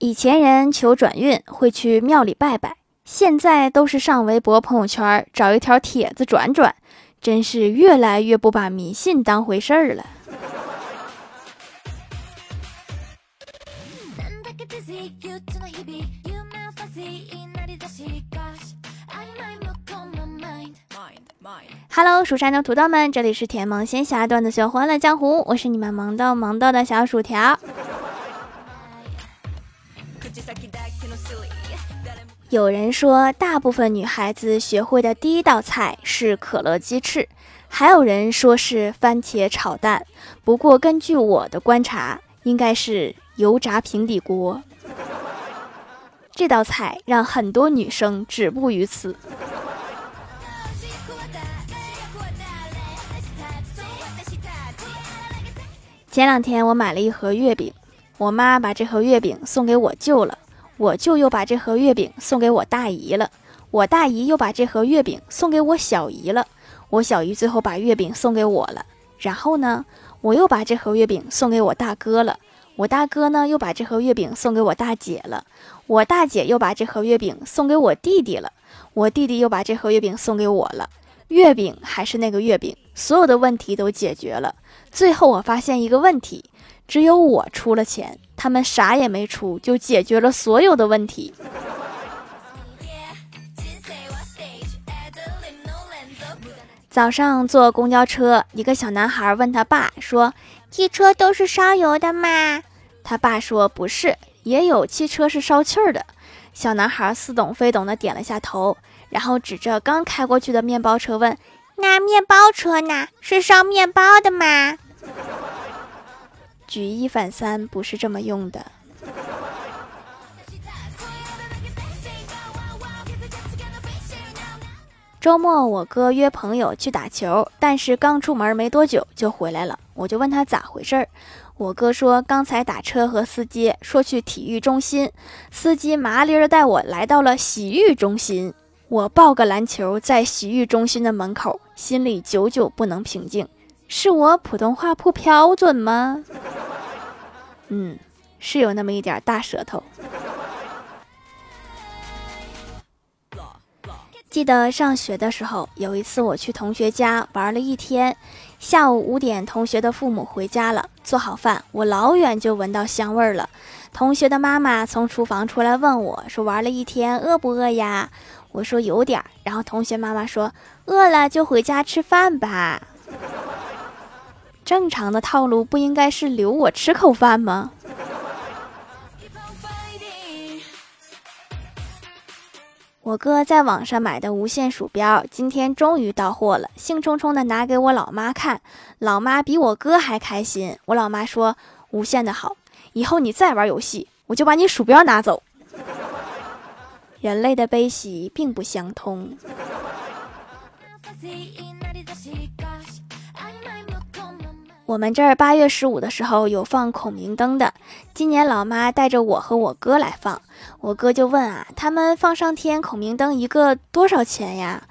以前人求转运会去庙里拜拜，现在都是上微博、朋友圈找一条帖子转转，真是越来越不把迷信当回事儿了。Hello，蜀山的土豆们，这里是甜萌仙侠段子秀《欢乐江湖》，我是你们萌豆萌豆的小薯条。有人说，大部分女孩子学会的第一道菜是可乐鸡翅，还有人说是番茄炒蛋。不过，根据我的观察，应该是油炸平底锅。这道菜让很多女生止步于此。前两天我买了一盒月饼，我妈把这盒月饼送给我舅了，我舅又把这盒月饼送给我大姨了，我大姨又把这盒月饼送给我小姨了，我小姨最后把月饼送给我了，然后呢，我又把这盒月饼送给我大哥了，我大哥呢又把这盒月饼送给我大姐了，我大姐又把这盒月饼送给我弟弟了，我弟弟又把这盒月饼送给我了，月饼还是那个月饼，所有的问题都解决了。最后我发现一个问题，只有我出了钱，他们啥也没出，就解决了所有的问题。早上坐公交车，一个小男孩问他爸说：“汽车都是烧油的吗？”他爸说：“不是，也有汽车是烧气儿的。”小男孩似懂非懂的点了下头，然后指着刚开过去的面包车问。那面包车呢？是烧面包的吗？举一反三不是这么用的。周末我哥约朋友去打球，但是刚出门没多久就回来了。我就问他咋回事儿，我哥说刚才打车和司机说去体育中心，司机麻利儿带我来到了洗浴中心。我抱个篮球在洗浴中心的门口，心里久久不能平静。是我普通话不标准吗？嗯，是有那么一点大舌头。记得上学的时候，有一次我去同学家玩了一天，下午五点，同学的父母回家了，做好饭，我老远就闻到香味儿了。同学的妈妈从厨房出来问我说：“玩了一天，饿不饿呀？”我说有点儿，然后同学妈妈说饿了就回家吃饭吧。正常的套路不应该是留我吃口饭吗？我哥在网上买的无线鼠标今天终于到货了，兴冲冲的拿给我老妈看，老妈比我哥还开心。我老妈说无线的好，以后你再玩游戏，我就把你鼠标拿走。人类的悲喜并不相通。我们这儿八月十五的时候有放孔明灯的，今年老妈带着我和我哥来放，我哥就问啊，他们放上天孔明灯一个多少钱呀？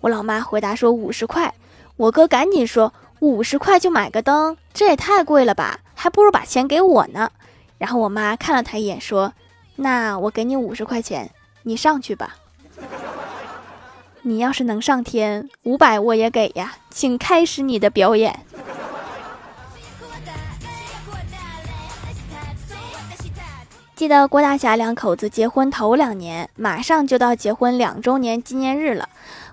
我老妈回答说五十块，我哥赶紧说五十块就买个灯，这也太贵了吧，还不如把钱给我呢。然后我妈看了他一眼说，那我给你五十块钱。你上去吧，你要是能上天，五百我也给呀，请开始你的表演。记得郭大侠两口子结婚头两年，马上就到结婚两周年纪念日了。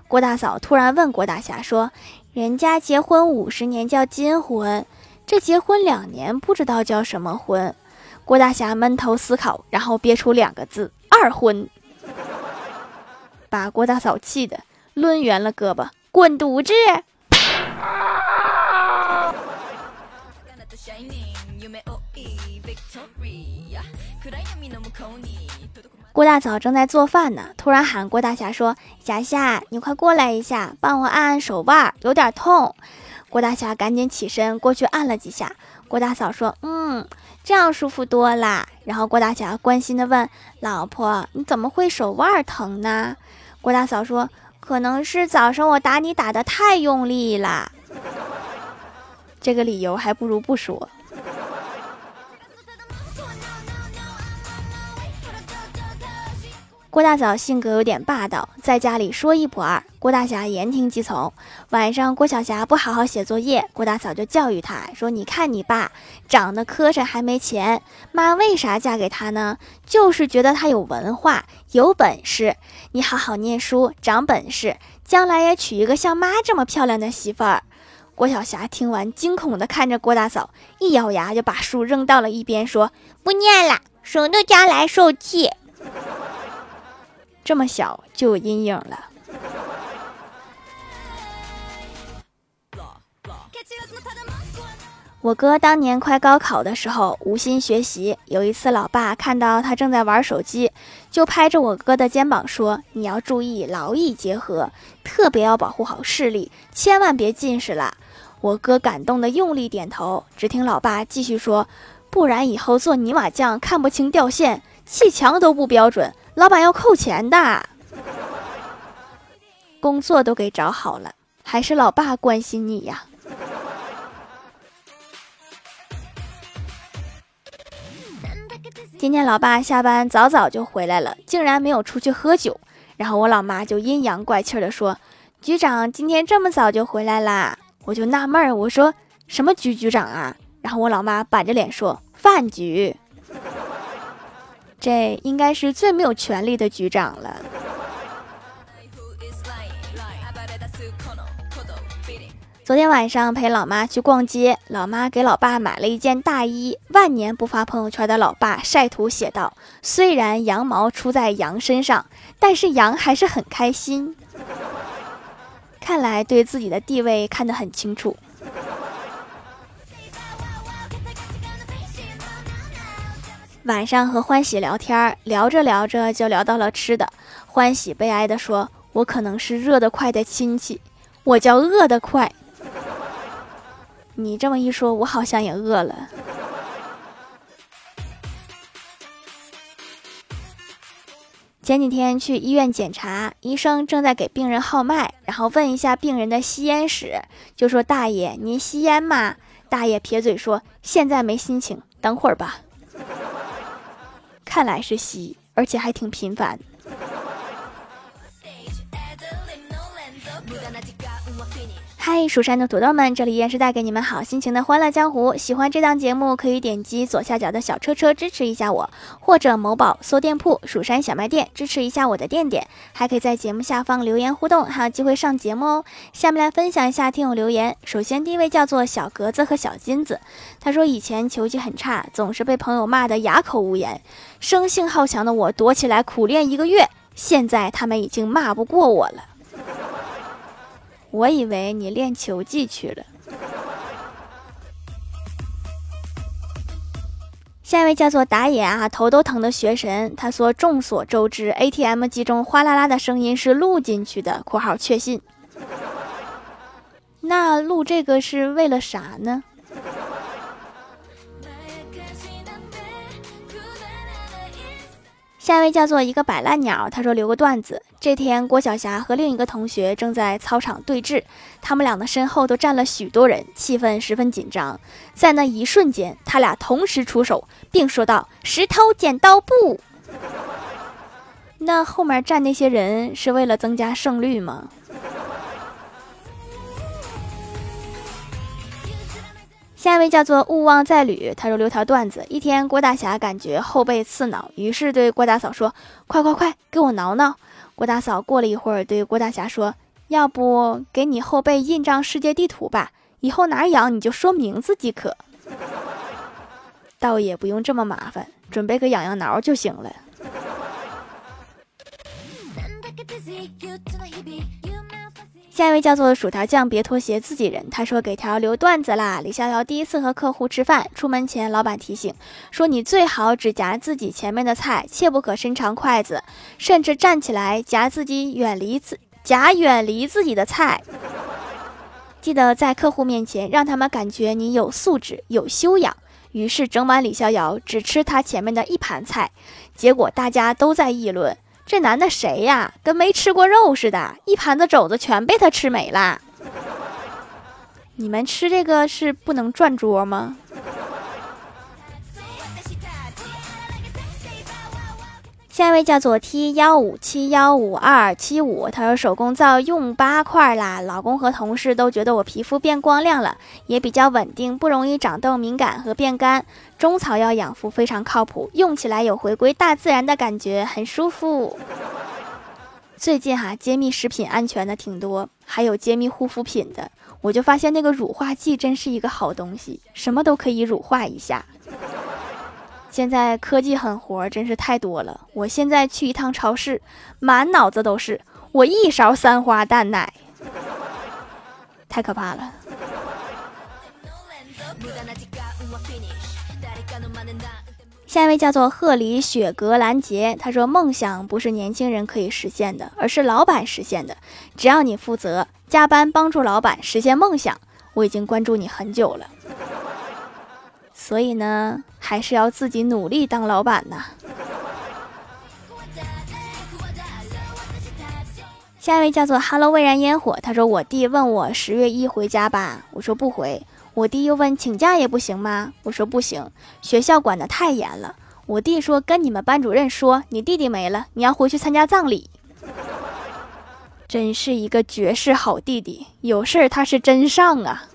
郭大嫂突然问郭大侠说：“人家结婚五十年叫金婚，这结婚两年不知道叫什么婚？”郭大侠闷头思考，然后憋出两个字：“二婚。”把郭大嫂气的抡圆了胳膊，滚犊子！郭大嫂正在做饭呢，突然喊郭大侠说：“侠侠，你快过来一下，帮我按按手腕，有点痛。”郭大侠赶紧起身过去按了几下。郭大嫂说：“嗯，这样舒服多啦。”然后郭大侠关心的问：“老婆，你怎么会手腕疼呢？”郭大嫂说：“可能是早上我打你打的太用力啦。”这个理由还不如不说。郭大嫂性格有点霸道，在家里说一不二，郭大侠言听计从。晚上郭晓霞不好好写作业，郭大嫂就教育她说：“你看你爸长得磕碜，还没钱，妈为啥嫁给他呢？就是觉得他有文化、有本事。你好好念书，长本事，将来也娶一个像妈这么漂亮的媳妇儿。”郭晓霞听完，惊恐地看着郭大嫂，一咬牙就把书扔到了一边，说：“不念了，省得将来受气。”这么小就有阴影了。我哥当年快高考的时候无心学习，有一次老爸看到他正在玩手机，就拍着我哥的肩膀说：“你要注意劳逸结合，特别要保护好视力，千万别近视了。”我哥感动的用力点头。只听老爸继续说：“不然以后做泥瓦匠看不清掉线，砌墙都不标准。”老板要扣钱的，工作都给找好了，还是老爸关心你呀。今天老爸下班早早就回来了，竟然没有出去喝酒。然后我老妈就阴阳怪气的说：“局长今天这么早就回来啦？”我就纳闷儿，我说：“什么局局长啊？”然后我老妈板着脸说：“饭局。”这应该是最没有权力的局长了。昨天晚上陪老妈去逛街，老妈给老爸买了一件大衣。万年不发朋友圈的老爸晒图写道：“虽然羊毛出在羊身上，但是羊还是很开心。”看来对自己的地位看得很清楚。晚上和欢喜聊天，聊着聊着就聊到了吃的。欢喜悲哀地说：“我可能是热得快的亲戚，我叫饿得快。”你这么一说，我好像也饿了。前几天去医院检查，医生正在给病人号脉，然后问一下病人的吸烟史，就说：“大爷，您吸烟吗？”大爷撇嘴说：“现在没心情，等会儿吧。”看来是吸，而且还挺频繁。嗨，蜀山的土豆们，这里依然是带给你们好心情的欢乐江湖。喜欢这档节目，可以点击左下角的小车车支持一下我，或者某宝搜店铺“蜀山小卖店”支持一下我的店店，还可以在节目下方留言互动，还有机会上节目哦。下面来分享一下听友留言。首先第一位叫做小格子和小金子，他说以前球技很差，总是被朋友骂得哑口无言，生性好强的我躲起来苦练一个月，现在他们已经骂不过我了。我以为你练球技去了。下一位叫做打野啊，头都疼的学神，他说：“众所周知，ATM 机中哗啦啦的声音是录进去的。”（括号确信）那录这个是为了啥呢？下一位叫做一个摆烂鸟，他说留个段子。这天，郭晓霞和另一个同学正在操场对峙，他们俩的身后都站了许多人，气氛十分紧张。在那一瞬间，他俩同时出手，并说道：“石头剪刀布。”那后面站那些人是为了增加胜率吗？下一位叫做勿忘再旅，他说留条段子：一天，郭大侠感觉后背刺挠，于是对郭大嫂说：“快快快，给我挠挠。”郭大嫂过了一会儿，对郭大侠说：“要不给你后背印张世界地图吧，以后哪儿痒你就说名字即可。倒也不用这么麻烦，准备个痒痒挠就行了。”下一位叫做薯条酱，别拖鞋，自己人。他说给条留段子啦。李逍遥第一次和客户吃饭，出门前老板提醒说：“你最好只夹自己前面的菜，切不可伸长筷子，甚至站起来夹自己远离自夹远离自己的菜。记得在客户面前让他们感觉你有素质、有修养。”于是整晚李逍遥只吃他前面的一盘菜，结果大家都在议论。这男的谁呀？跟没吃过肉似的，一盘子肘子全被他吃没了。你们吃这个是不能转桌吗？下一位叫做 T 幺五七幺五二七五，他说手工皂用八块啦，老公和同事都觉得我皮肤变光亮了，也比较稳定，不容易长痘、敏感和变干。中草药养肤非常靠谱，用起来有回归大自然的感觉，很舒服。最近哈，揭秘食品安全的挺多，还有揭秘护肤品的，我就发现那个乳化剂真是一个好东西，什么都可以乳化一下。现在科技狠活真是太多了。我现在去一趟超市，满脑子都是我一勺三花淡奶，太可怕了。下一位叫做鹤里雪格兰杰，他说：“梦想不是年轻人可以实现的，而是老板实现的。只要你负责加班帮助老板实现梦想，我已经关注你很久了。”所以呢，还是要自己努力当老板呐。下一位叫做 “Hello 蔚然烟火”，他说：“我弟问我十月一回家吧，我说不回。我弟又问请假也不行吗？我说不行，学校管得太严了。我弟说跟你们班主任说，你弟弟没了，你要回去参加葬礼。真是一个绝世好弟弟，有事儿他是真上啊。”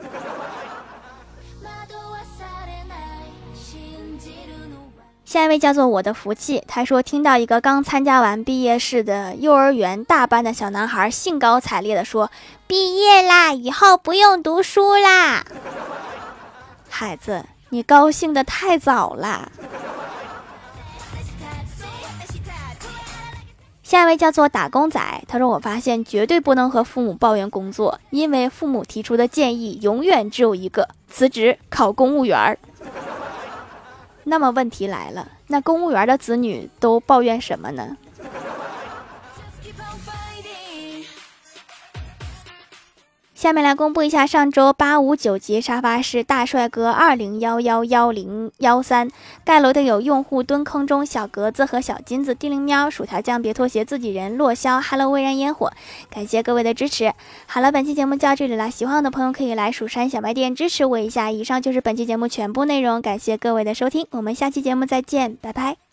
下一位叫做我的福气，他说听到一个刚参加完毕业式的幼儿园大班的小男孩兴高采烈地说：“毕业啦，以后不用读书啦。”孩子，你高兴的太早了。下一位叫做打工仔，他说我发现绝对不能和父母抱怨工作，因为父母提出的建议永远只有一个：辞职考公务员儿。那么问题来了，那公务员的子女都抱怨什么呢？下面来公布一下上周八五九级沙发是大帅哥二零幺幺幺零幺三盖楼的有用户蹲坑中小格子和小金子地灵喵薯条酱别拖鞋自己人落霄 Hello 微燃烟火，感谢各位的支持。好了，本期节目就到这里了，喜欢我的朋友可以来蜀山小卖店支持我一下。以上就是本期节目全部内容，感谢各位的收听，我们下期节目再见，拜拜。